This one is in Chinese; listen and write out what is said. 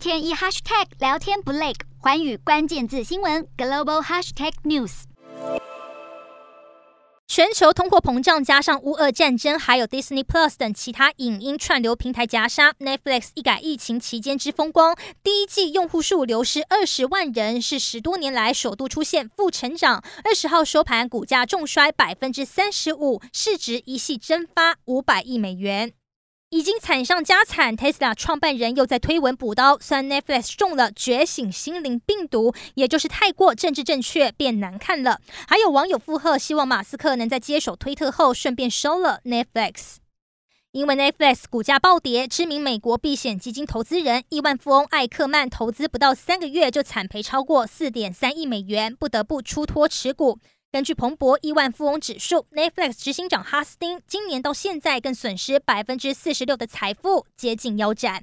天一 hashtag 聊天不累，寰宇关键字新闻 global hashtag news。全球通货膨胀加上乌俄战争，还有 Disney Plus 等其他影音串流平台夹杀，Netflix 一改疫情期间之风光，第一季用户数流失二十万人，是十多年来首度出现负成长。二十号收盘，股价重摔百分之三十五，市值一夕蒸发五百亿美元。已经惨上加惨，Tesla 创办人又在推文补刀，算 Netflix 中了觉醒心灵病毒，也就是太过政治正确变难看了。还有网友附和，希望马斯克能在接手推特后顺便收了 Netflix。因为 Netflix 股价暴跌，知名美国避险基金投资人亿万富翁艾克曼投资不到三个月就惨赔超过四点三亿美元，不得不出脱持股。根据彭博亿万富翁指数，Netflix 执行长哈斯汀今年到现在更损失百分之四十六的财富，接近腰斩。